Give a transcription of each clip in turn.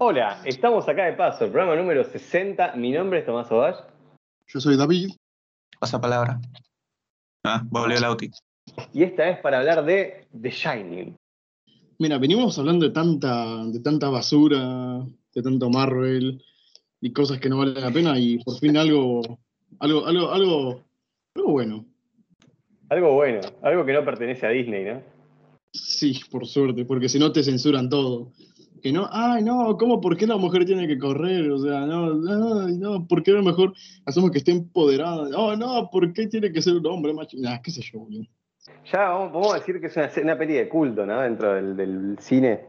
Hola, estamos acá de paso, programa número 60. Mi nombre es Tomás Ovash. Yo soy David. Pasa palabra. Ah, volvió Lauti. Y esta es para hablar de The Shining. Mira, venimos hablando de tanta, de tanta basura, de tanto Marvel y cosas que no valen la pena y por fin algo, algo, algo, algo, algo bueno. Algo bueno, algo que no pertenece a Disney, ¿no? Sí, por suerte, porque si no te censuran todo. Que no, ay, no, ¿cómo? ¿Por qué la mujer tiene que correr? O sea, no, ay, no, ¿por qué a lo mejor hacemos que esté empoderada? No, no, ¿por qué tiene que ser un hombre macho? Nah, qué sé yo, boludo. Ya vamos, vamos a decir que es una, una peli de culto, ¿no? Dentro del, del cine.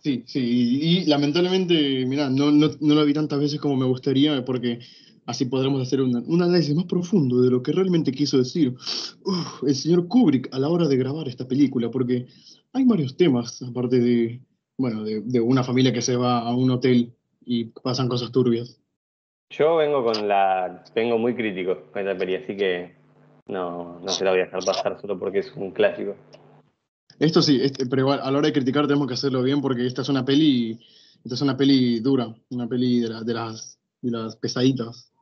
Sí, sí, y, y lamentablemente, mira, no, no, no la vi tantas veces como me gustaría, porque así podremos hacer un, un análisis más profundo de lo que realmente quiso decir uf, el señor Kubrick a la hora de grabar esta película, porque hay varios temas, aparte de, bueno, de, de una familia que se va a un hotel y pasan cosas turbias. Yo vengo con la. vengo muy crítico con esta peli, así que no, no se la voy a dejar pasar solo porque es un clásico. Esto sí, este, pero igual, a la hora de criticar tenemos que hacerlo bien porque esta es una peli, esta es una peli dura, una peli de, la- de las, de las pesaditas.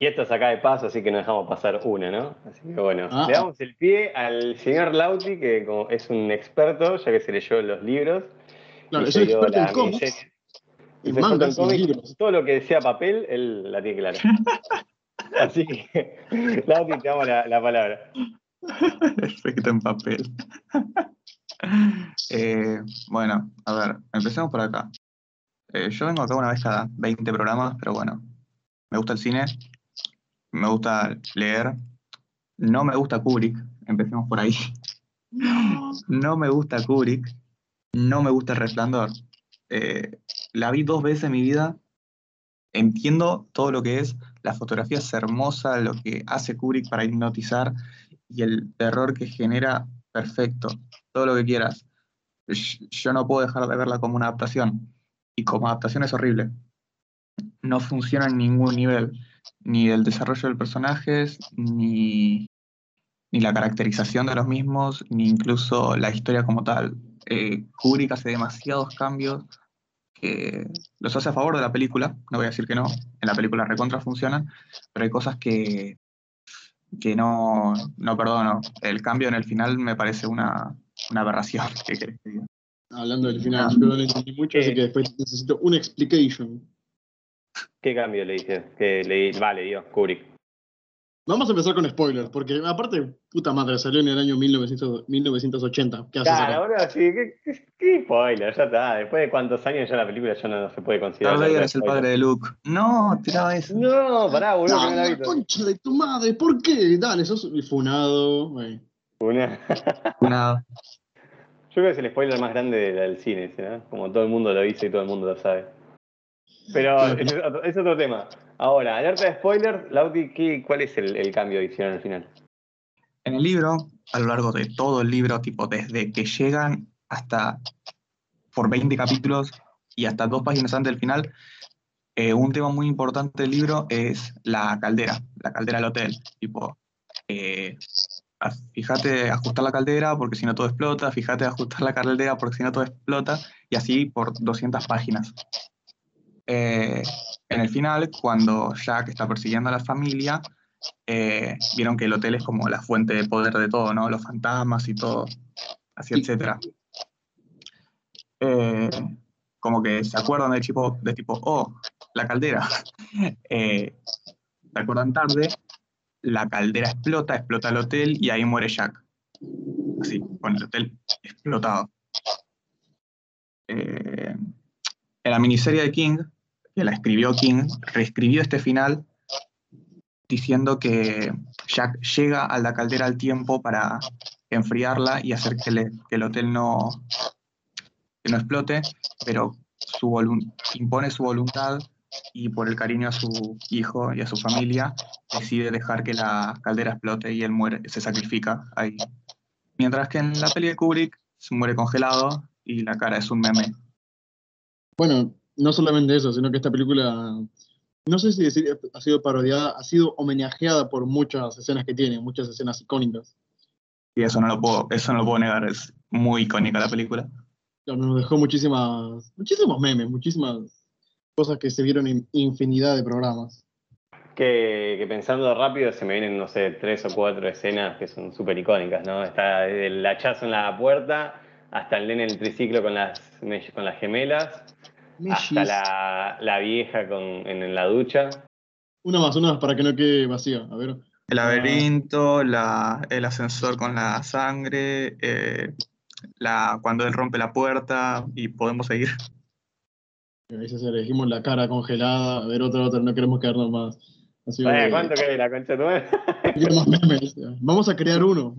Y esto es acá de paso, así que no dejamos pasar una, ¿no? Así que bueno, Ah. le damos el pie al señor Lauti, que como es un experto, ya que se leyó los libros. Claro, es experto en cómics, en mangas, en libros. Todo lo que sea papel, él la tiene clara. Así que, Lauti, te damos la, la palabra. Efecto en papel. Eh, bueno, a ver, empecemos por acá. Eh, yo vengo acá una vez cada 20 programas, pero bueno, me gusta el cine, me gusta leer, no me gusta Kubrick, empecemos por ahí. No me gusta Kubrick, no me gusta El Resplandor. Eh, la vi dos veces en mi vida, entiendo todo lo que es, la fotografía es hermosa, lo que hace Kubrick para hipnotizar y el terror que genera, perfecto, todo lo que quieras. Yo no puedo dejar de verla como una adaptación, y como adaptación es horrible. No funciona en ningún nivel, ni el desarrollo de personajes, ni, ni la caracterización de los mismos, ni incluso la historia como tal. Eh, Kubrick hace demasiados cambios que los hace a favor de la película, no voy a decir que no, en la película recontra funcionan, pero hay cosas que, que no, no perdono. El cambio en el final me parece una, una aberración. ¿Qué querés que diga? Hablando del final, yo no lo entendí mucho, así Eh. que después necesito una explication. ¿Qué cambio le dice? Que le, vale, Dios, Kubrick. Vamos a empezar con spoilers, porque aparte, puta madre, salió en el año 1900 1980. ¿Qué haces Claro, ahora sí, ¿qué, qué, qué spoiler? Ya está. Después de cuántos años ya la película ya no, no se puede considerar. Darth Vader es el padre de Luke. No, tiraba eso. No, pará, boludo, que no la ¡Ah, concha de tu madre! ¿Por qué? Dale, sos funado. güey. Una. Nada. Yo creo que es el spoiler más grande de- del cine, ¿no? Como todo el mundo lo dice y todo el mundo lo sabe. Pero es otro, es otro tema. Ahora, alerta de spoiler, Lauti, ¿qué, ¿cuál es el, el cambio adicional al final? En el libro, a lo largo de todo el libro, tipo desde que llegan hasta por 20 capítulos y hasta dos páginas antes del final, eh, un tema muy importante del libro es la caldera, la caldera del hotel. Tipo, eh, fíjate ajustar la caldera porque si no todo explota, fíjate ajustar la caldera porque si no todo explota, y así por 200 páginas. Eh, en el final, cuando Jack está persiguiendo a la familia, eh, vieron que el hotel es como la fuente de poder de todo, ¿no? Los fantasmas y todo, así, Sí. etcétera. Eh, como que se acuerdan de tipo, de tipo, oh, la caldera. Eh, se acuerdan tarde, la caldera explota, explota el hotel y ahí muere Jack. Así, con el hotel explotado. En la miniserie de King, que la escribió King, reescribió este final diciendo que Jack llega a la caldera al tiempo para enfriarla y hacer que, el hotel no, que no explote, pero su impone su voluntad y por el cariño a su hijo y a su familia decide dejar que la caldera explote y él muere, se sacrifica ahí. Mientras que en la peli de Kubrick se muere congelado y la cara es un meme. Bueno, no solamente eso, sino que esta película, no sé si decir ha sido parodiada, ha sido homenajeada por muchas escenas que tiene, muchas escenas icónicas. Y eso no lo puedo, eso no lo puedo negar, es muy icónica la película. nos dejó muchísimas, muchísimos memes, muchísimas cosas que se vieron en infinidad de programas. Que, que, pensando rápido se me vienen, no sé, tres o cuatro escenas que son súper icónicas, ¿no? Está el hachazo en la puerta, hasta el nene en el triciclo con las, con las gemelas, hasta la, la vieja con, en, la ducha. Una más, una más para que no quede vacía. A ver. El laberinto, la, el ascensor con la sangre, eh, la, cuando él rompe la puerta y podemos seguir. Ahí se elegimos la cara congelada, a ver otra, otra, no queremos quedarnos más. Así ¿Cuánto queda la concha nueva? Vamos a crear uno.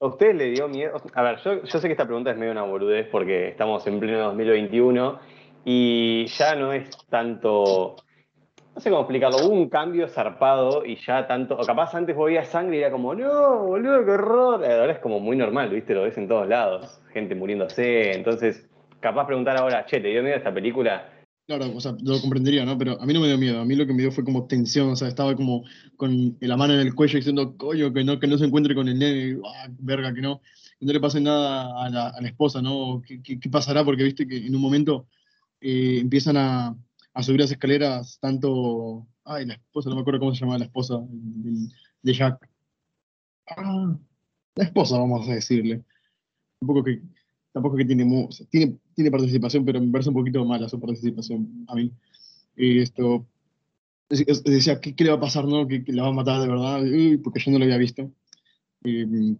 ¿A usted le dio miedo? A ver, yo, yo, sé que esta pregunta es medio una boludez porque estamos en pleno 2021 y ya no es tanto no sé cómo explicarlo, hubo un cambio zarpado y ya tanto, o capaz antes veía sangre y era como, no, boludo, qué horror. Ahora es como muy normal, ¿viste? Lo ves en todos lados, gente muriéndose. Entonces, capaz preguntar ahora, che, ¿te dio miedo esta película? Claro, o sea, lo comprendería, ¿no? Pero a mí no me dio miedo, a mí lo que me dio fue como tensión, o sea, estaba como con la mano en el cuello diciendo, coño, que no, que no se encuentre con el nene, ah, verga, que no, que no le pase nada a la, a esposa, ¿no? ¿Qué, ¿Qué, pasará? Porque viste que en un momento eh, empiezan a, a subir las escaleras tanto. Ay, la esposa, no me acuerdo cómo se llamaba la esposa de, Jack. Ah, la esposa, vamos a decirle. Tampoco que, tampoco que tiene, tiene, tiene participación, pero me parece un poquito mala su participación a mí. Y esto. Decía, ¿qué, le va a pasar, no? ¿Que, la va a matar de verdad? porque yo no lo había visto. y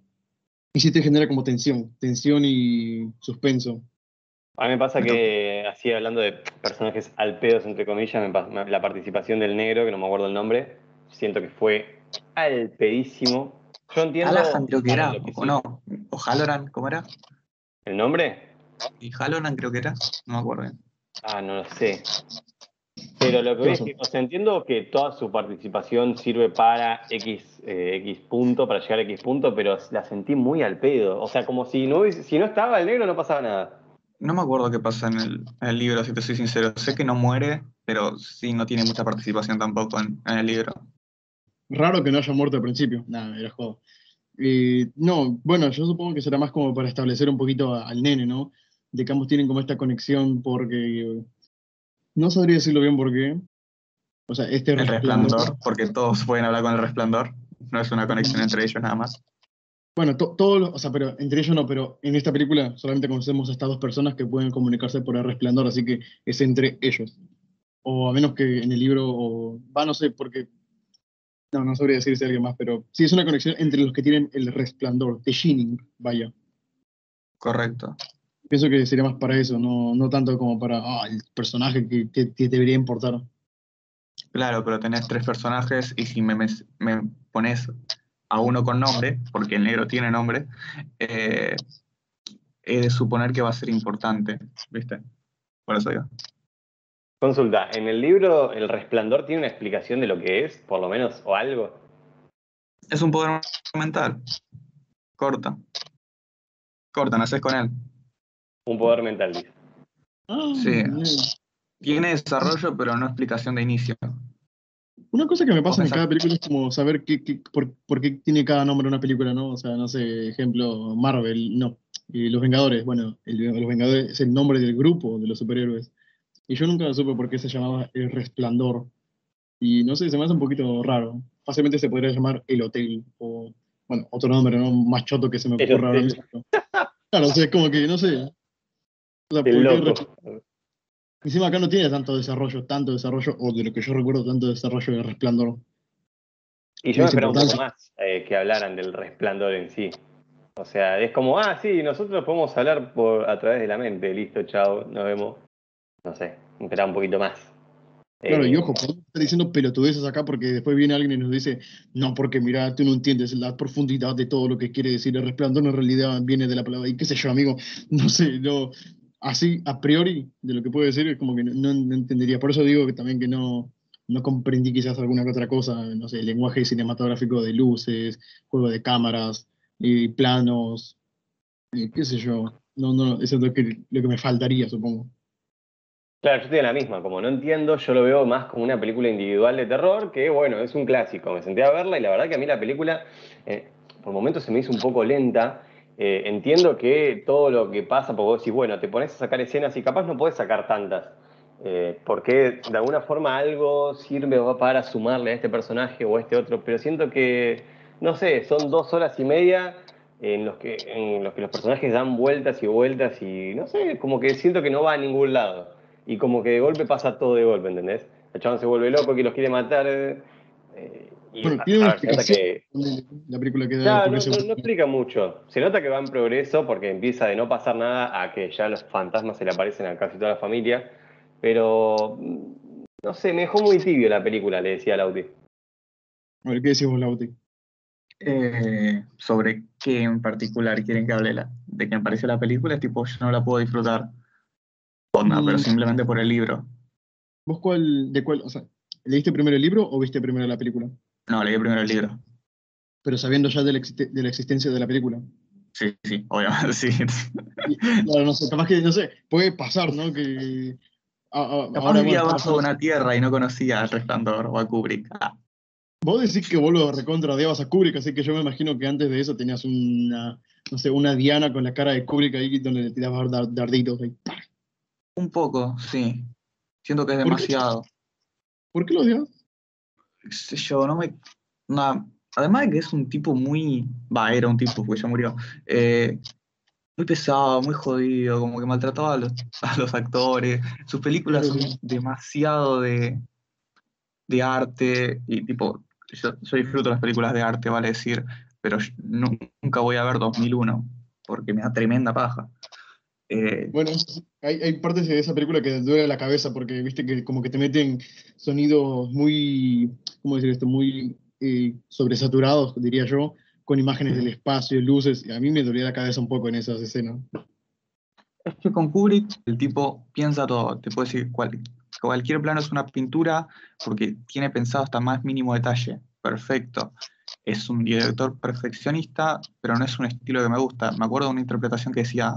sí te genera como tensión, tensión y suspenso. A mí me pasa que, así hablando de personajes al pedos, entre comillas, la participación del negro, que no me acuerdo el nombre, siento que fue al pedísimo. Yo entiendo. Alahan creo que era, o no, o Halloran, ¿cómo era? ¿El nombre? Y Halloran creo que era, no me acuerdo bien. Ah, no lo sé. Pero lo que veo es que, o sea, entiendo que toda su participación sirve para X, eh, X punto, para llegar a X punto, pero la sentí muy al pedo. O sea, como si no, si no estaba el negro no pasaba nada. No me acuerdo qué pasa en el, libro, si te soy sincero. Sé que no muere, pero sí no tiene mucha participación tampoco en, el libro. Raro que no haya muerto al principio. Nada, era juego. no, bueno, yo supongo que será más como para establecer un poquito al nene, ¿no? De que ambos tienen como esta conexión porque... No sabría decirlo bien por qué. O sea, este el resplandor, porque todos pueden hablar con el resplandor. No es una conexión entre ellos nada más. Bueno, todos, o sea, pero entre ellos no, pero en esta película solamente conocemos a estas dos personas que pueden comunicarse por el resplandor, así que es entre ellos. O a menos que en el libro, o, va, no sé, porque, no, no sabría decir si alguien más, pero sí es una conexión entre los que tienen el resplandor, The Shining, vaya. Correcto. Pienso que sería más para eso, no, no tanto como para ah, el personaje que, que, debería importar. Claro, pero tenés tres personajes y si me, me pones a uno con nombre, porque el negro tiene nombre, eh, he de suponer que va a ser importante, ¿viste? Por eso digo. Consulta, ¿en el libro El Resplandor tiene una explicación de lo que es, por lo menos, o algo? Es un poder mental. Corta. Corta, naces con él. Un poder mental, dice. sí. Tiene desarrollo, pero no explicación de inicio. Una cosa que me pasa en cada película es como saber qué, por, qué tiene cada nombre una película, ¿no? O sea, no sé, ejemplo, Marvel, no. Y Los Vengadores, bueno, Los Vengadores es el nombre del grupo de los superhéroes. Y yo nunca supe por qué se llamaba El Resplandor. Y no sé, se me hace un poquito raro. Fácilmente se podría llamar El Hotel, o, bueno, otro nombre, ¿no? Más choto que se me ocurra ahora mismo. Claro, o sea, es como que, no sé. O sea, Encima acá no tiene tanto desarrollo, tanto desarrollo, o de lo que yo recuerdo, tanto desarrollo de resplandor. Y yo me esperaba un poco más eh, que hablaran del resplandor en sí. O sea, es como, ah, sí, nosotros podemos hablar por, a través de la mente, listo, chao, nos vemos. No sé, me esperaba un poquito más. Claro, y eh, ojo, podemos estar diciendo pelotudeces acá porque después viene alguien y nos dice, no, porque mira, tú no entiendes la profundidad de todo lo que quiere decir el resplandor, en realidad viene de la palabra, y qué sé yo, amigo, no sé, no, así a priori de lo que puedo decir es como que no, entendería. Por eso digo que también que no, no comprendí quizás alguna que otra cosa, no sé, lenguaje cinematográfico de luces, juego de cámaras, y planos, qué sé yo. No, no, eso es lo que, lo que me faltaría, supongo. Claro, yo estoy en la misma, como no entiendo, yo lo veo más como una película individual de terror, que bueno, es un clásico, me senté a verla y la verdad que a mí la película, eh, por momentos se me hizo un poco lenta, Eh, entiendo que todo lo que pasa, porque vos decís, bueno, te pones a sacar escenas y capaz no podés sacar tantas. Eh, porque de alguna forma algo sirve o va para sumarle a este personaje o a este otro, pero siento que, no sé, son dos horas y media en los que, en los, que los personajes dan vueltas y vueltas y, no sé, como que siento que no va a ningún lado. Y como que de golpe pasa todo de golpe, ¿entendés? El chabón se vuelve loco, que los quiere matar. eh, y, Bueno, a- tiene una a ver, se nota explicación que- la película que da. Claro, por no, no- no explica mucho. Se nota que va en progreso porque empieza de no pasar nada a que ya los fantasmas se le aparecen a casi toda la familia. Pero, mm, no sé, me dejó muy tibio la película, le decía a Lauti. A ver, ¿qué decís vos, Lauti? Eh, sobre qué en particular quieren que hable la, de que me pareció la película, es tipo, yo no la puedo disfrutar. Onda, Mm. pero simplemente por el libro. ¿Vos cuál, de cuál, o sea, leíste primero el libro o viste primero la película? No, leí primero el libro. Pero sabiendo ya de la, existe- de la existencia de la película. Sí, sí, obviamente, sí. Y, claro, no sé, capaz que, no sé, puede pasar, ¿no? Que a- a- Capaz ahora, vivía una tierra y no conocía al Resplandor o a Kubrick. Ah, Vos decís que vos lo recontra odiabas a Kubrick, así que yo me imagino que antes de eso tenías una, no sé, una diana con la cara de Kubrick ahí donde le tirabas dar- darditos. ahí. un poco, sí. Siento que es ¿Por qué? demasiado. ¿Por qué lo odiabas? Yo, no me. no, además de que es un tipo muy. Va, era un tipo, porque ya murió. eh, muy pesado, muy jodido, como que maltrataba a los, a los actores. Sus películas son demasiado de, de arte. Y tipo, yo, yo disfruto las películas de arte, vale decir, pero nunca voy a ver 2001, porque me da tremenda paja. Eh, Bueno, hay, hay partes de esa película que te duele la cabeza porque viste que como que te meten sonidos muy, ¿cómo decir esto? Muy eh, sobresaturados, diría yo, con imágenes del espacio, luces. Y a mí me dolía la cabeza un poco en esas escenas. Es que con Kubrick el tipo piensa todo, te puedo decir, cual- cualquier plano es una pintura porque tiene pensado hasta más mínimo detalle, perfecto. Es un director perfeccionista, pero no es un estilo que me gusta. Me acuerdo de una interpretación que decía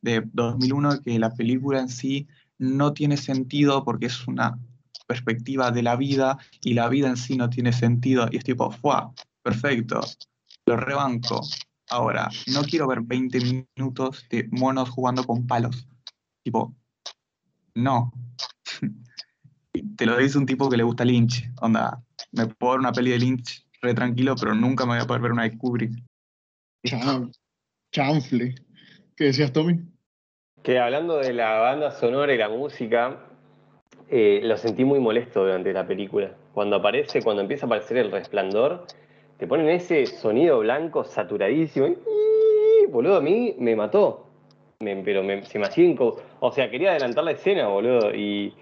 de 2001 que la película en sí no tiene sentido porque es una perspectiva de la vida y la vida en sí no tiene sentido. Y es tipo, ¡fua! Perfecto, lo rebanco. Ahora, no quiero ver 20 minutos de monos jugando con palos. Tipo, no. Te lo dice un tipo que le gusta Lynch. Onda, me puedo ver una peli de Lynch re tranquilo, pero nunca me voy a poder ver una de Kubrick. Chanfle. ¿Qué decías, Tommy? Que hablando de la banda sonora y la música, eh, lo sentí muy molesto durante la película. Cuando aparece, cuando empieza a aparecer el resplandor, te ponen ese sonido blanco saturadísimo. y, boludo, a mí me mató. Me- pero me- se me hacía O sea, quería adelantar la escena, boludo. Y,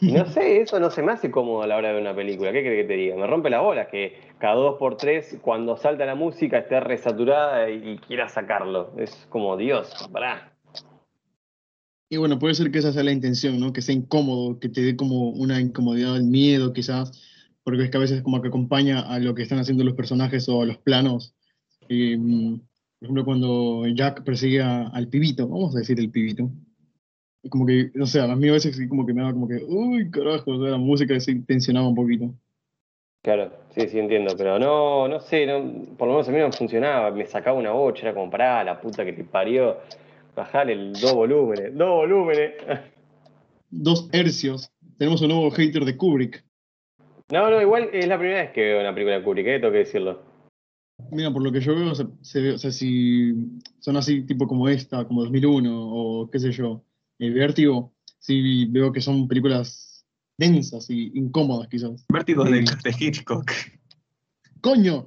y no sé, eso no se me hace cómodo a la hora de ver una película. ¿Qué crees que te diga? Me rompe la bola que cada dos por tres, cuando salta la música, esté resaturada y, y quiera sacarlo. Es como, Dios, pará. Y bueno, puede ser que esa sea la intención, ¿no? Que sea incómodo, que te dé como una incomodidad, el miedo quizás, porque es que a veces como que acompaña a lo que están haciendo los personajes o a los planos. Eh, por ejemplo, cuando Jack persigue al pibito, vamos a decir el pibito, y como que, no sé, a mí a veces como que me daba como que, uy, carajo, o sea, la música se tensionaba un poquito. Claro, sí, sí entiendo, pero no, no sé, no, por lo menos a mí no funcionaba, me sacaba una bocha, era como, pará, la puta que te parió, bajale el dos volúmenes, dos volúmenes. Dos hercios. Tenemos un nuevo hater de Kubrick. No, no, igual es la primera vez que veo una película de Kubrick, ¿eh? tengo que decirlo. Mira, por lo que yo veo, se, se ve- o sea, si son así tipo como esta, como 2001 o qué sé yo, el Vértigo, sí veo que son películas densas y incómodas quizás. Vértigo de, Sí. de Hitchcock. ¡Coño!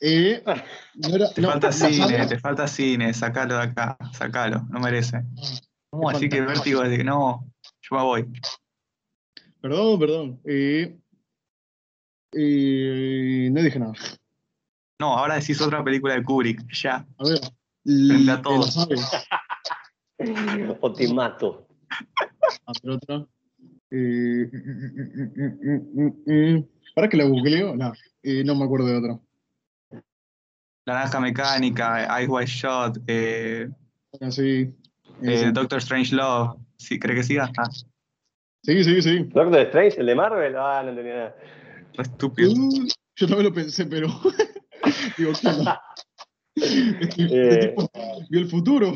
Eh, no era- Te no, falta cine, te falta cine, sacalo de acá, sacalo, no merece. ¿Cómo así que Vértigo es de que no? Yo me voy. Perdón, perdón. Eh, eh, no dije nada. No, ahora decís otra película de Kubrick, ya. A ver. Frente a todos. Sabe. O te mato. A ver otra. Eh, mm, mm, mm, mm, mm. ¿Para que la googleo? No, eh, no me acuerdo de otra. Naranja Mecánica, Eyes Wide Shot, eh, Así. eh, Doctor Strange Love. ¿Sí, ¿Cree que siga? Ah, Sí, sí, sí. Doctor Strange, el de Marvel, ah, no entendía nada. re estúpido. Uh, yo también lo pensé, pero. Digo, ¿qué onda? Este Eh, tipo vio el futuro.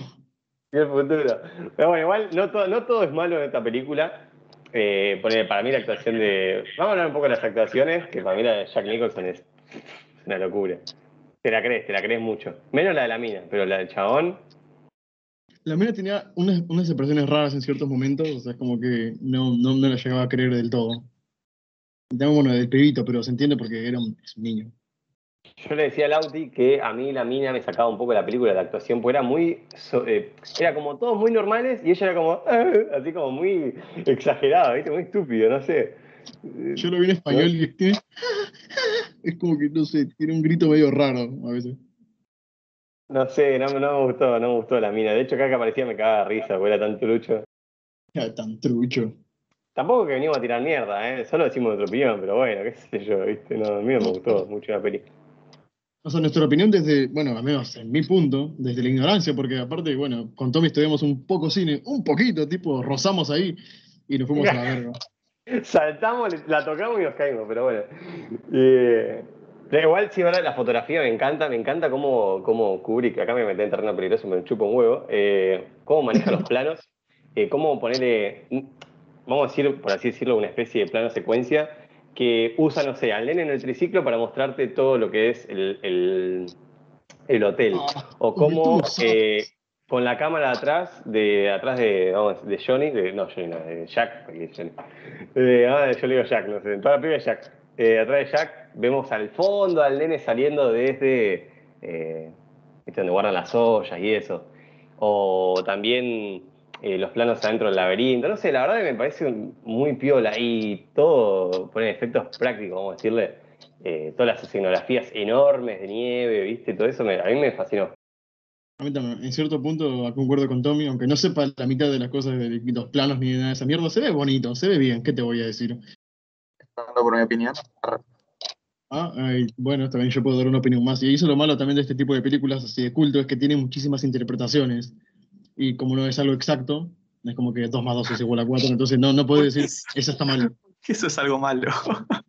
Y el futuro. Pero bueno, igual no todo, no todo es malo en esta película. Eh, para mí la actuación de. Vamos a hablar un poco de las actuaciones, que para mí la de Jack Nicholson es una locura. Te la crees, te la crees mucho. Menos la de la mina, pero la del chabón. La mina tenía unas, unas expresiones raras en ciertos momentos, o sea, es como que no, no, no la llegaba a creer del todo. Bueno, del pibito, pero se entiende porque era un, un niño. Yo le decía a Lauti que a mí la mina me sacaba un poco de la película de la actuación, porque era muy. eh, era como todos muy normales y ella era como. así como muy exagerada, ¿viste? Muy estúpido, no sé. Yo lo vi en español y tiene, es como que, no sé, tiene un grito medio raro a veces. No sé, no, no me gustó, no me gustó la mina. De hecho, cada que aparecía me cagaba de risa, porque era tan trucho. Era tan trucho. Tampoco que venimos a tirar mierda, ¿eh? Solo decimos nuestra opinión, pero bueno, qué sé yo, ¿viste? No, a mí no me gustó mucho la peli. O sea, nuestra opinión desde, bueno, al menos en mi punto, desde la ignorancia, porque aparte, bueno, con Tommy estudiamos un poco cine, un poquito, tipo, rozamos ahí y nos fuimos a la verga. Saltamos, la tocamos y nos caímos, pero bueno. Eh, igual, sí, ahora la fotografía me encanta, me encanta cómo, cómo Kubrick, acá me metí en terreno peligroso, me chupa un huevo, eh, cómo maneja los planos, eh, cómo ponerle, vamos a decir, por así decirlo, una especie de plano secuencia que usa, no sé, al nene en el triciclo para mostrarte todo lo que es el, el, el hotel. O cómo eh, con la cámara atrás de atrás de, vamos, de Johnny, de, no Johnny, no, de Jack, porque Johnny. Eh, ah, yo le digo Jack, no sé, en toda la es Jack. Eh, atrás de Jack vemos al fondo al nene saliendo desde eh, donde guardan las ollas y eso. O también eh, los planos adentro del laberinto. No sé, la verdad que me parece muy piola y todo pone efectos prácticos, vamos a decirle. Eh, todas las escenografías enormes de nieve, ¿viste? Todo eso me- a mí me fascinó. A mí también, en cierto punto concuerdo con Tommy, aunque no sepa la mitad de las cosas de los planos ni de nada de esa mierda, se ve bonito, se ve bien, ¿qué te voy a decir? Dando por mi opinión. Ah, ay, bueno, también yo puedo dar una opinión más. Y eso es lo malo también de este tipo de películas así de culto, es que tienen muchísimas interpretaciones. Y como no es algo exacto, es como que 2 más 2 es igual a 4, entonces no, no puedo decir, eso está mal. Eso es algo malo.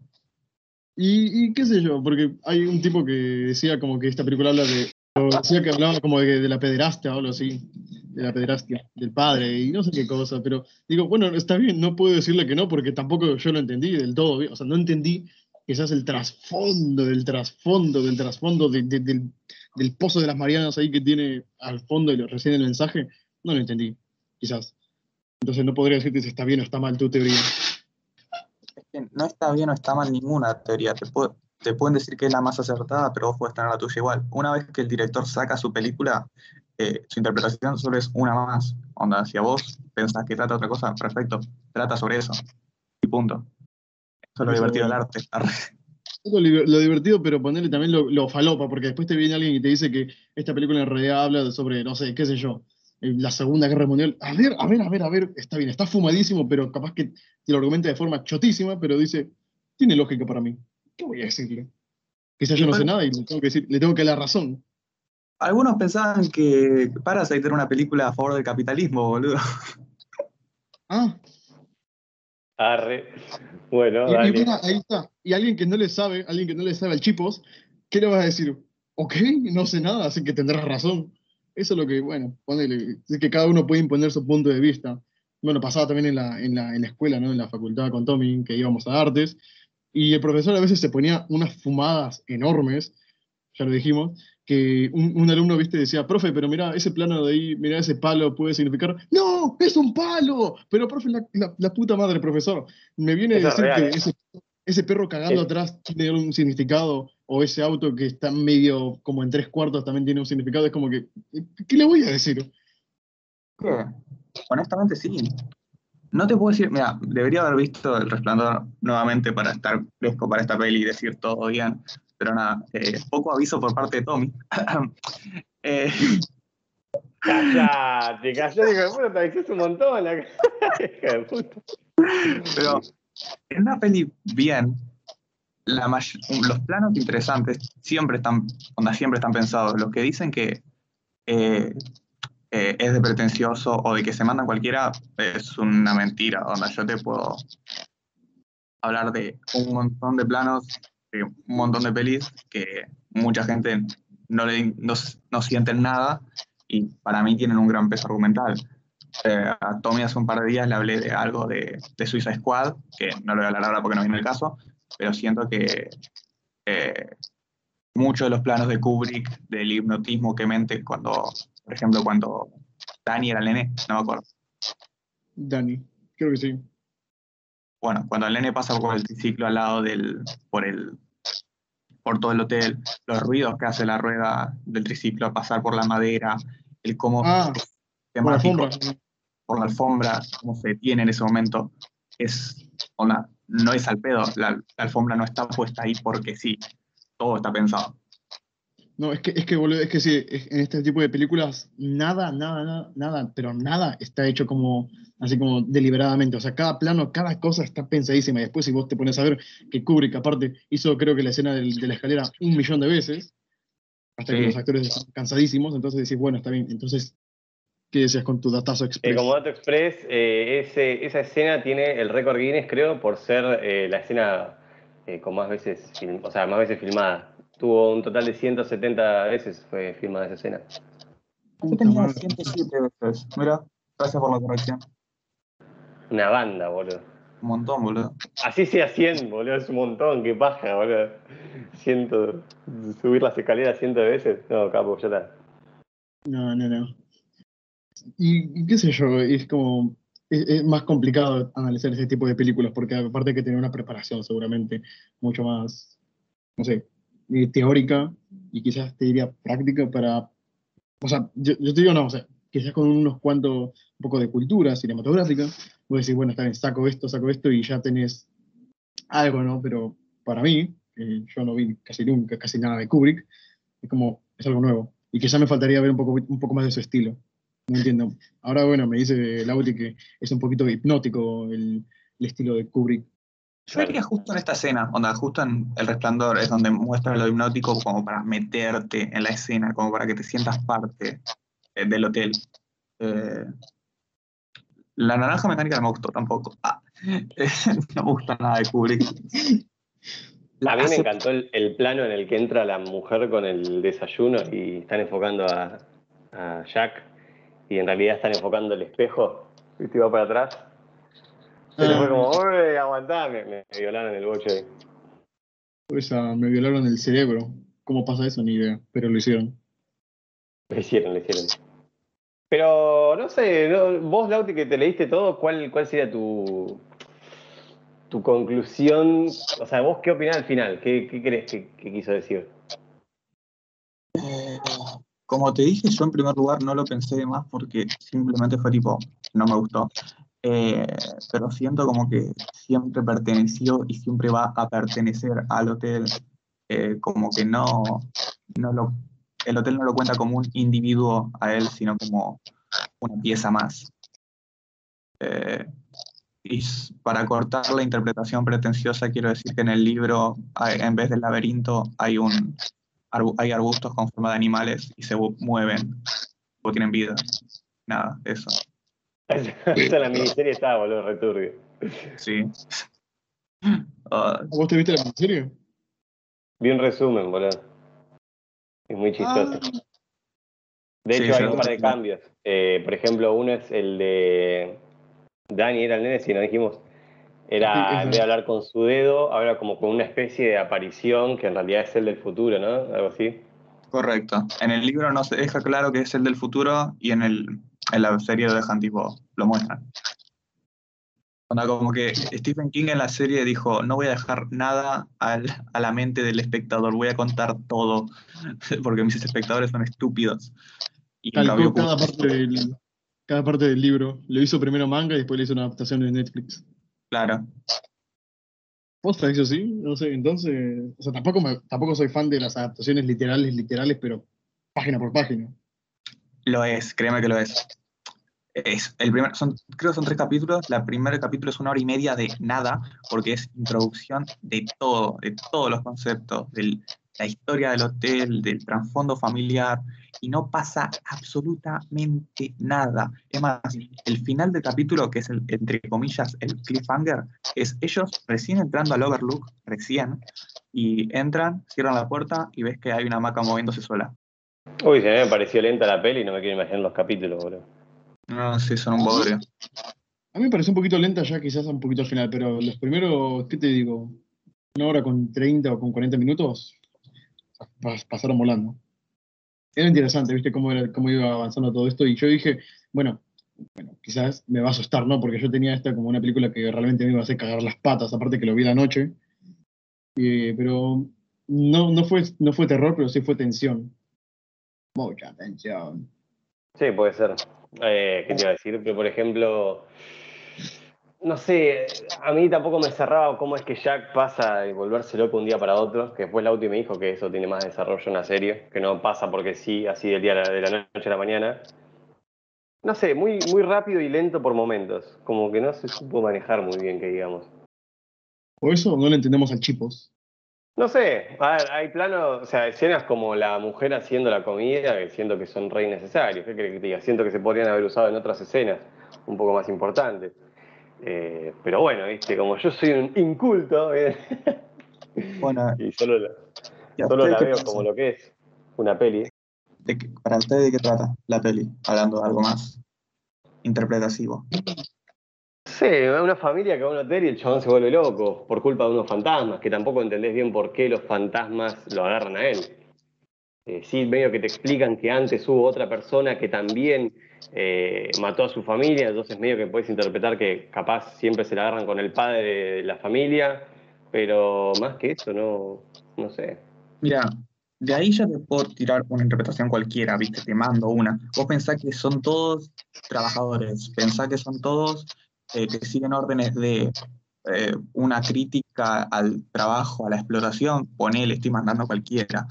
Y, y qué sé yo, porque hay un tipo que decía como que esta película habla de. Decía que hablaba como de, de la pederastia o algo así. De la pederastia, del padre y no sé qué cosa. Pero digo, bueno, está bien, no puedo decirle que no, porque tampoco yo lo entendí del todo. O sea, no entendí quizás el trasfondo, del trasfondo, del trasfondo de- de- del, del pozo de las Marianas ahí que tiene al fondo y lo- recién el mensaje. No lo entendí, quizás. Entonces no podría decirte si está bien o está mal tu teoría. Es no está bien o está mal ninguna teoría. Te pueden decir que es la más acertada, pero vos puedes tener la tuya igual. Una vez que el director saca su película, eh, su interpretación solo es una más. Onda, si a vos pensás que trata otra cosa, perfecto, trata sobre eso. Y punto. Eso es lo divertido del arte. Lo, lo divertido, pero ponerle también lo, lo falopa, porque después te viene alguien y te dice que esta película en realidad habla de- sobre, no sé, qué sé yo, eh, la Segunda Guerra Mundial. A ver, a ver, a ver, a ver, está bien, está fumadísimo, pero capaz que te lo argumenta de forma chotísima, pero dice, tiene lógica para mí. ¿Qué voy a decirle? Quizás yo no sé nada y le tengo que decir, le tengo que dar la razón. Algunos pensaban que Parasite era una película a favor del capitalismo, boludo. Ah, Arre. Bueno, y, y dale. mira, ahí está. Y alguien que no le sabe, alguien que no le sabe al chipos, ¿qué le vas a decir? Ok, no sé nada, así que tendrás razón. Eso es lo que, bueno, ponele, es que cada uno puede imponer su punto de vista. Bueno, pasaba también en la, en la, en la escuela, ¿no? En la facultad con Tommy, que íbamos a artes, y el profesor a veces se ponía unas fumadas enormes, ya lo dijimos, que un, un alumno, viste, decía, profe, pero mira, ese plano de ahí, mira, ese palo puede significar, ¡No! ¡Es un palo! Pero, profe, la, la- la puta madre, profesor, me viene a decir real. que ese, ese perro cagando Sí. atrás tiene un significado, o ese auto que está medio como en tres cuartos también tiene un significado, es como que, ¿qué le voy a decir? ¿Qué? Honestamente sí. No te puedo decir, mira, debería haber visto El Resplandor nuevamente para estar fresco para esta peli y decir todo bien, pero nada, eh, poco aviso por parte de Tommy. Eh, Callate, callate, hijo de puta, te avisas un montón. De puta. pero en una peli bien, la los planos interesantes siempre están, onda, siempre están pensados. Los que dicen que eh, eh, es de pretencioso o de que se mandan cualquiera es una mentira. Onda, yo te puedo hablar de un montón de planos, un montón de pelis que mucha gente no, le, no, no sienten nada y para mí tienen un gran peso argumental. Eh, a Tommy hace un par de días le hablé de algo de, de Suicide Squad, que no lo voy a hablar ahora porque no viene el caso, pero siento que eh, muchos de los planos de Kubrick, del hipnotismo que mente cuando, por ejemplo, cuando Danny era el nene, no me acuerdo. Dani, creo que sí. Bueno, cuando el nene pasa por el triciclo al lado del, por el, por todo el hotel, los ruidos que hace la rueda del triciclo, pasar por la madera, el cómo Ah, es por la temático, alfombra. por la alfombra, cómo se detiene en ese momento, es, onda, no es al pedo, la, la alfombra no está puesta ahí porque sí, todo está pensado. No, es que, es que, boludo, es que sí, en este tipo de películas, nada, nada, nada, nada, pero nada está hecho como, así como deliberadamente. O sea, cada plano, cada cosa está pensadísima. Y después, si vos te pones a ver que Kubrick, aparte, hizo creo que la escena del- de la escalera un millón de veces, hasta que los actores están cansadísimos, entonces decís, bueno, está bien. Entonces, ¿qué decías con tu datazo Eh, express? como dato express, eh, ese- esa escena tiene el récord Guinness, creo, por ser eh, la escena eh, con más veces, film- o sea, más veces filmada. Tuvo un total de 170 veces fue filmada esa escena. Yo tenía madre. 107 veces. Mira, gracias por la corrección. Una banda, boludo. Un montón, boludo. Así sea 100, boludo, es un montón, qué paja, boludo. Ciento, subir las escaleras cientos de veces. No, capo, ya está. No, no, no. Y, y qué sé yo, es como. Es, es más complicado analizar ese tipo de películas, porque aparte hay que tener una preparación seguramente mucho más, no sé, eh, teórica y quizás te diría práctica para. O sea, yo, yo te digo, no, o sea, quizás con unos cuantos, un poco de cultura cinematográfica, vos decís, bueno, está bien, saco esto, saco esto y ya tenés algo, ¿no? Pero para mí, que yo no vi casi nunca, casi nada de Kubrick, es como, es algo nuevo. Y quizá me faltaría ver un poco, un poco más de su estilo. No entiendo. Ahora, bueno, me dice Lauti que es un poquito hipnótico el, el estilo de Kubrick. Yo diría justo en esta escena, onda, justo en El Resplandor, es donde muestra lo hipnótico como para meterte en la escena, como para que te sientas parte eh, del hotel. Eh, la naranja mecánica no me gustó tampoco. Ah, eh, no me gusta nada de Kubrick. La A mí me encantó el, el plano en el que entra la mujer con el desayuno y están enfocando a, a Jack y en realidad están enfocando el espejo, ¿viste? Y va para atrás. Pero Ah. fue como, uy, aguantá, me, me violaron el boche ahí. Esa, me violaron el cerebro. ¿Cómo pasa eso? Ni idea, pero lo hicieron. Lo hicieron, lo hicieron. Pero, no sé, no- vos, Lauti, que te leíste todo, ¿cuál, cuál sería tu, tu conclusión? O sea, ¿vos qué opinás al final? ¿Qué, qué crees que, que quiso decir? Como te dije, yo en primer lugar no lo pensé más porque simplemente fue tipo, no me gustó. Eh, pero siento como que siempre perteneció y siempre va a pertenecer al hotel. Eh, como que no, no lo, el hotel no lo cuenta como un individuo a él, sino como una pieza más. Eh, y para cortar la interpretación pretenciosa, quiero decir que en el libro, en vez del laberinto, hay un arbu- hay arbustos con forma de animales y se mueven o tienen vida. Nada, eso. Esa en la miniserie estaba, boludo, returbio. Sí. Ah, ¿Vos te viste la serie? Vi un resumen, boludo. Es muy chistoso. Ah, De Sí, hecho, hay un par de cambios. Eh, por ejemplo, uno es el de Dani, era el nene, si no dijimos. Era, esa. en vez de hablar con su dedo, habla como con una especie de aparición que en realidad es el del futuro, ¿no? Algo así. correcto. En el libro no se deja claro que es el del futuro y en, el, en la serie lo dejan tipo, lo muestran. Onda, como que Stephen King en la serie dijo, no voy a dejar nada al- a la mente del espectador, voy a contar todo, porque mis espectadores son estúpidos. Y calcó cada parte, del, cada parte del libro. Lo hizo primero manga y después le hizo una adaptación en Netflix. Claro, ¿Posta eso sí? No sé, entonces. O sea, tampoco, me- tampoco soy fan de las adaptaciones literales, literales, pero página por página. Lo es, créeme que lo es. Es el primer, son, creo que son tres capítulos. El primer capítulo es una hora y media de nada, porque es introducción de todo, de todos los conceptos, de la historia del hotel, del trasfondo familiar, y no pasa absolutamente nada. Es más, el final del capítulo, que es el, entre comillas, el cliffhanger, es ellos recién entrando al Overlook, recién, y entran, cierran la puerta y ves que hay una hamaca moviéndose sola. Uy, mí me pareció lenta la peli, no me quiero imaginar los capítulos, boludo. No, sí, son un bodrio. A mí me pareció un poquito lenta ya, quizás un poquito al final, pero los primeros, ¿qué te digo? Una hora con 30 o con 40 minutos pasaron volando. Era interesante, ¿viste? Cómo, era, cómo iba avanzando todo esto. Y yo dije, bueno, bueno, quizás me va a asustar, ¿no? Porque yo tenía esta como una película que realmente me iba a hacer cagar las patas, aparte que lo vi la noche. Eh, pero no, no, fue, no fue terror, pero sí fue tensión. Mucha tensión. Sí, puede ser. Eh, ¿Qué te iba a decir? Pero, por ejemplo, no sé, a mí tampoco me cerraba cómo es que Jack pasa de volverse loco un día para otro, que después Lauti me dijo que eso tiene más desarrollo en la serie, que no pasa porque sí, así del día a la- de la noche a la mañana. No sé, muy, muy rápido y lento por momentos, como que no se supo manejar muy bien, que digamos. Por eso no le entendemos al chipos. No sé, a ver, hay planos, o sea, escenas como la mujer haciendo la comida, que siento que son re innecesarios. ¿Qué querés que te diga? Siento que se podrían haber usado en otras escenas un poco más importantes. Eh, pero bueno, viste, como yo soy un inculto, ¿eh? Bueno, y solo la, ¿y a solo la veo como lo que es, una peli. ¿De qué- ¿Para ustedes de qué trata la peli? Hablando de algo más interpretativo. Sí, una familia que va a un hotel y el chabón se vuelve loco por culpa de unos fantasmas, que tampoco entendés bien por qué los fantasmas lo agarran a él. Eh, sí, medio que te explican que antes hubo otra persona que también eh, mató a su familia, entonces medio que puedes interpretar que capaz siempre se la agarran con el padre de la familia, pero más que eso, no, no sé. Mira, de ahí ya te puedo tirar una interpretación cualquiera, ¿viste? Te mando una. Vos pensás que son todos trabajadores, pensás que son todos eh, que siguen órdenes de eh, una crítica al trabajo, a la explotación, ponele, estoy mandando cualquiera,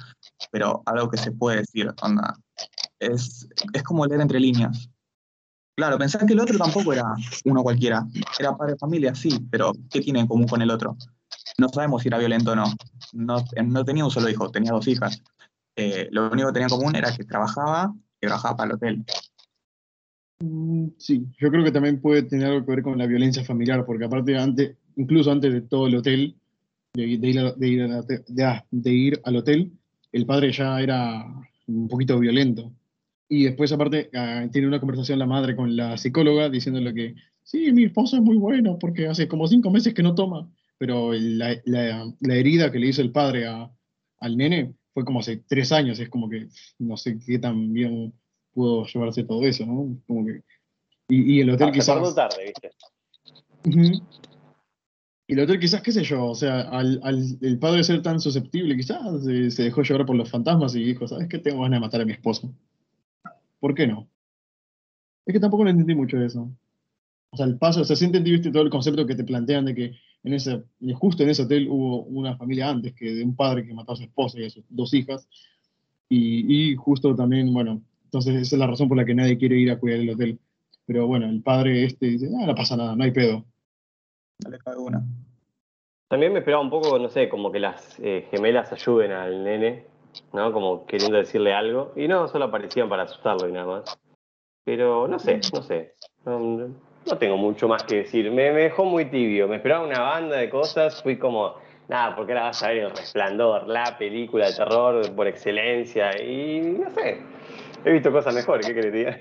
pero algo que se puede decir, onda, es, es como leer entre líneas. Claro, pensás que el otro tampoco era uno cualquiera, era padre de familia, sí, pero ¿qué tiene en común con el otro? No sabemos si era violento o no. No, no tenía un solo hijo, tenía dos hijas. Eh, lo único que tenía en común era que trabajaba, que trabajaba para el hotel. Mm, Sí, yo creo que también puede tener algo que ver con la violencia familiar, porque aparte, antes, incluso antes de todo el hotel, de, de ir, a- de ir a de ir al hotel, el padre ya era un poquito violento. Y después, aparte, ah, tiene una conversación la madre con la psicóloga diciéndole que, sí, mi esposo es muy bueno porque hace como cinco meses que no toma, pero la, la- la herida que le hizo el padre a- al nene fue como hace tres años, es como que no sé qué tan bien pudo llevarse todo eso, ¿no? Como que, y, y el hotel Ah, quizás... tarde, viste. Ujú. Y el hotel quizás, qué sé yo, o sea, al, al el padre ser tan susceptible, quizás se, se dejó llevar por los fantasmas y dijo, ¿sabes qué? Tengo ganas de matar a mi esposo. ¿Por qué no? Es que tampoco lo entendí mucho de eso. O sea, el paso, o sea, sí entendí, todo el concepto que te plantean de que en ese, justo en ese hotel hubo una familia antes que de un padre que mató a su esposa y a sus dos hijas. Y, y justo también, bueno, entonces esa es la razón por la que nadie quiere ir a cuidar el hotel. Pero bueno, el padre este dice, ah, no pasa nada, no hay pedo. Una. También me esperaba un poco, no sé, como que las eh, gemelas ayuden al nene, ¿no? Como queriendo decirle algo. Y no, solo aparecían para asustarlo y nada más. Pero no sé, no sé. No, no tengo mucho más que decir. Me, me dejó muy tibio. Me esperaba una banda de cosas. Fui como, nada, porque ahora vas a ver El Resplandor, la película de terror por excelencia. Y no sé. He visto cosas mejores, ¿qué diga?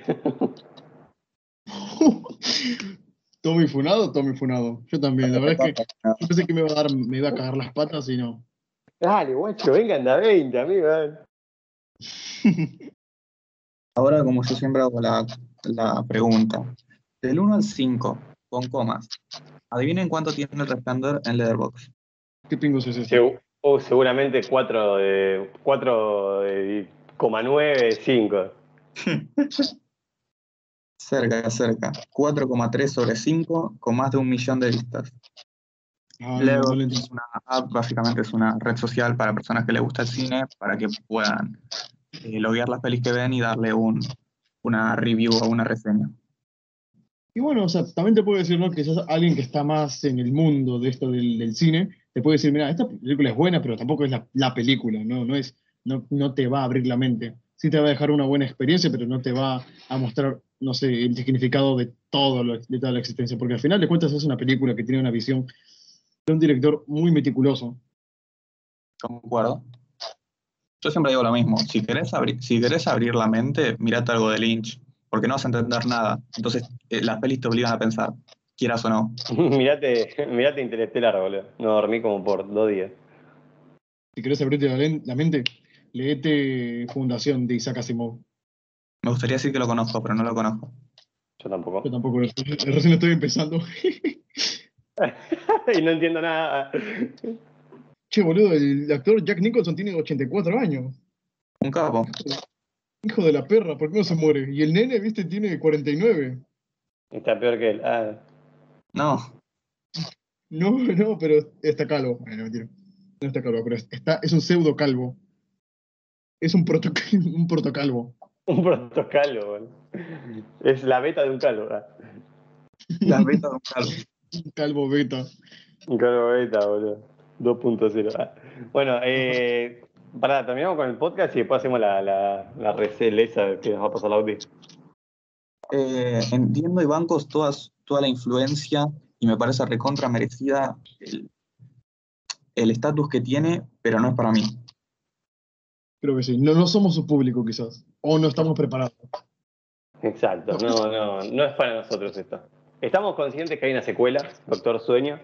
Tommy Funado, Tommy Funado. Yo también, la verdad es que yo pensé que me iba a dar, me iba a cagar las patas y no. Dale, guacho, vengan de a 20, amigo. Ahora, como yo siempre hago la, la pregunta, del 1 al 5, con comas, adivinen cuánto tiene el resplandor en Letterboxd. ¿Qué pingos es ese? Oh, seguramente 4 de 4,9, 5. Cerca, cerca. 4,3 sobre 5, con más de un millón de vistas. Ah, no es una app, básicamente es una red social para personas que les gusta el cine, para que puedan eh, loguear las pelis que ven y darle un, una review o una reseña. Y bueno, o sea, también te puedo decir, ¿no? Quizás alguien que está más en el mundo de esto del, del cine, te puede decir, mira, esta película es buena, pero tampoco es la, la película, ¿no? No, es, no, no te va a abrir la mente. Sí te va a dejar una buena experiencia, pero no te va a mostrar, no sé, el significado de, todo lo- de toda la existencia. Porque al final de cuentas es una película que tiene una visión de un director muy meticuloso. Concuerdo. yo siempre digo lo mismo. Si querés, abrir, si querés abrir la mente, mirate algo de Lynch, porque no vas a entender nada. Entonces, eh, las pelis te obligan a pensar, quieras o no. mirate, mirate Interestelar, boludo. No dormí como por dos días. Si querés abrirte la, la mente, leete Fundación de Isaac Asimov. Me gustaría decir que lo conozco, pero no lo conozco. Yo tampoco. Yo tampoco lo Recién estoy empezando. y no entiendo nada. Che, boludo, el actor Jack Nicholson tiene 84 años. Un capo. Hijo de la perra, ¿por qué no se muere? Y el nene, viste, tiene 49. Está peor que él. Ah, No, No, no, pero está calvo. Bueno, mentira. No está calvo, pero está, es un pseudo calvo. Es un, proto, un protocalvo. Un protocalo, boludo. Es la beta de un calvo. ah. las betas de un calvo. Un calvo beta. Un calvo beta, boludo. 2.0. ah. Bueno, eh, para terminamos con el podcast y después hacemos la, la, la recel esa que nos va a pasar la Audi. Eh, entiendo y bancos todas, toda la influencia y me parece recontra merecida el el estatus que tiene, pero no es para mí. Creo que sí. No, no somos su público, quizás. O no estamos preparados. Exacto, no, no, no es para nosotros esto. Estamos conscientes que hay una secuela, Doctor Sueño,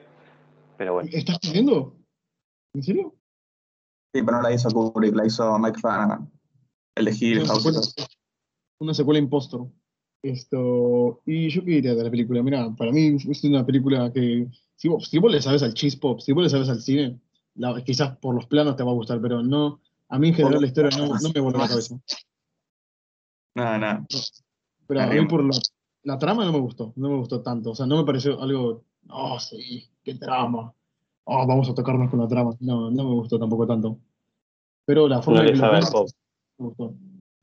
pero bueno. ¿Estás viendo? ¿En serio? Sí, pero no la hizo Kubrick, la hizo Mike Flanagan. El de Hill Una secuela, una secuela impostor. Esto. Y yo qué diría de la película. Mira, para mí es una película que. Si vos, si vos le sabes al cheese pop, si vos le sabes al cine, la- quizás por los planos te va a gustar, pero no. A mí en general la historia no, no me voló la cabeza. Nada, nada. Pero a mí por la, la trama no me gustó, no me gustó tanto. O sea, no me pareció algo, oh, sí, qué trama. Oh, vamos a tocarnos con la trama. No, no me gustó tampoco tanto. Pero la forma No le que lo sabe al cuenta pop. me gustó.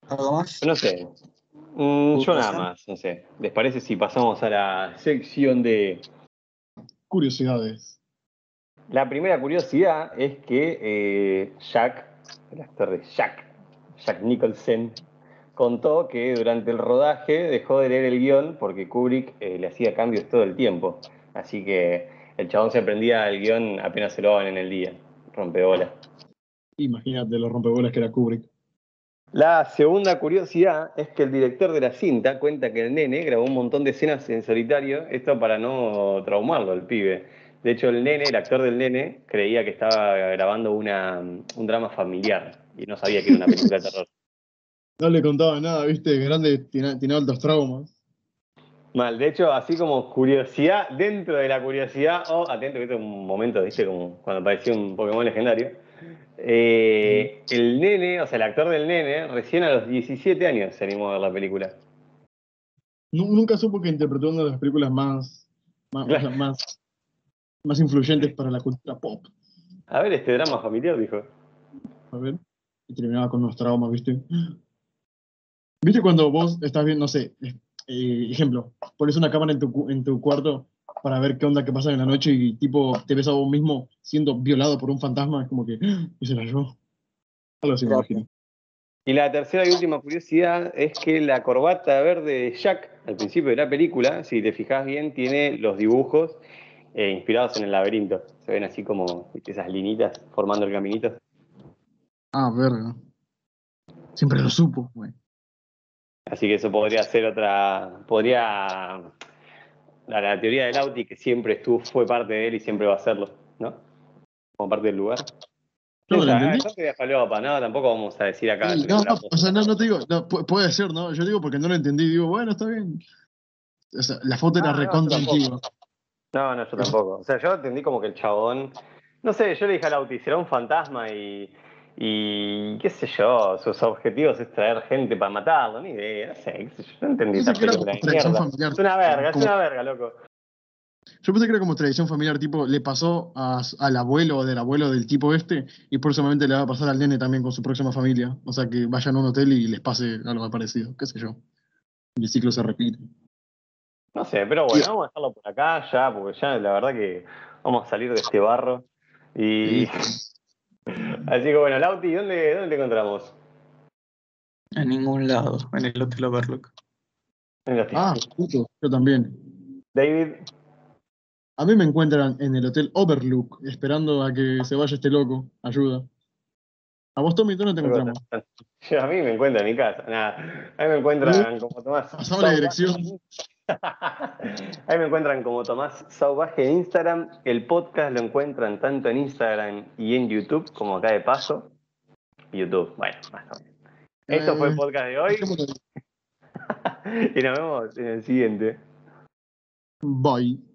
¿Algo más? No sé. Mm, yo nada más, no sé. ¿Les parece si pasamos a la sección de... Curiosidades. La primera curiosidad es que eh, Jack, el actor de Jack, Jack Nicholson, contó que durante el rodaje dejó de leer el guion porque Kubrick eh, le hacía cambios todo el tiempo. Así que el chabón se aprendía el guion apenas se lo daban en el día. Rompebola. Imagínate los rompebolas que era Kubrick. La segunda curiosidad es que el director de la cinta cuenta que el nene grabó un montón de escenas en solitario, esto para no traumarlo al pibe. De hecho, el nene, el actor del nene, creía que estaba grabando una, un drama familiar y no sabía que era una película de terror. No le contaba nada, viste, grande, tiene, tiene altos traumas. Mal, de hecho, así como curiosidad, dentro de la curiosidad, oh, atento que este es un momento, viste, como cuando apareció un Pokémon legendario. Eh, el nene, o sea, el actor del nene, recién a los 17 años se animó a ver la película. Nu- Nunca supo que interpretó una de las películas más, más, o sea, más, más influyentes para la cultura pop. A ver, este drama familiar, dijo. A ver. Y terminaba con unos traumas, ¿viste? ¿Viste cuando vos estás viendo, no sé, eh, ejemplo, pones una cámara en tu, en tu cuarto para ver qué onda que pasa en la noche y tipo te ves a vos mismo siendo violado por un fantasma? Es como que, "Ah, ese era yo. Algo así Claro. imagino. Y la tercera y última curiosidad es que la corbata verde de Jack, al principio de la película, si te fijas bien, tiene los dibujos eh, inspirados en el laberinto. Se ven así como esas linitas formando el caminito. Ah, verga. Siempre lo supo, güey. Así que eso podría ser otra. Podría. La, la teoría del Auti, que siempre estuvo, fue parte de él y siempre va a serlo, ¿no? Como parte del lugar. No, ¿lo Esa, entendí? no te voy a falopa, no, tampoco vamos a decir acá. No, no, o sea, no, no te digo, no, puede ser, ¿no? Yo digo porque no lo entendí, digo, bueno, está bien. O sea, la foto era Ah, no, recontra antigua. No, no, yo tampoco. O sea, yo entendí como que el chabón. No sé, yo le dije al Auti, será un fantasma y. Y qué sé yo, sus objetivos es traer gente para matarlo, ni idea, no sé, qué sé yo, no entendí esa película de mierda. familiar. Es una verga, es una verga, loco. Yo pensé que era como tradición familiar, tipo, le pasó a, al abuelo o del abuelo del tipo este, y próximamente le va a pasar al nene también con su próxima familia. O sea, que vayan a un hotel y les pase algo parecido, qué sé yo. Y el ciclo se repite. No sé, pero bueno, vamos a dejarlo por acá ya, porque ya la verdad que vamos a salir de este barro. Y. Así que bueno, Lauti, ¿dónde, ¿dónde te encontramos? En ningún lado, en el Hotel Overlook. En la Ah, justo, yo también. David, A mí me encuentran en el hotel Overlook, esperando a que se vaya este loco. Ayuda. A vos, Tommy, ¿dónde te encontramos? A mí me encuentran en mi casa. Nada. A mí me encuentran como Tomás. Pasamos la dirección. Ahí me encuentran como Tomás Sauvaje en Instagram. El podcast lo encuentran tanto en Instagram y en YouTube, como acá de paso. YouTube, bueno, más o menos. Esto fue el Eh, podcast de hoy y nos vemos en el siguiente. Bye.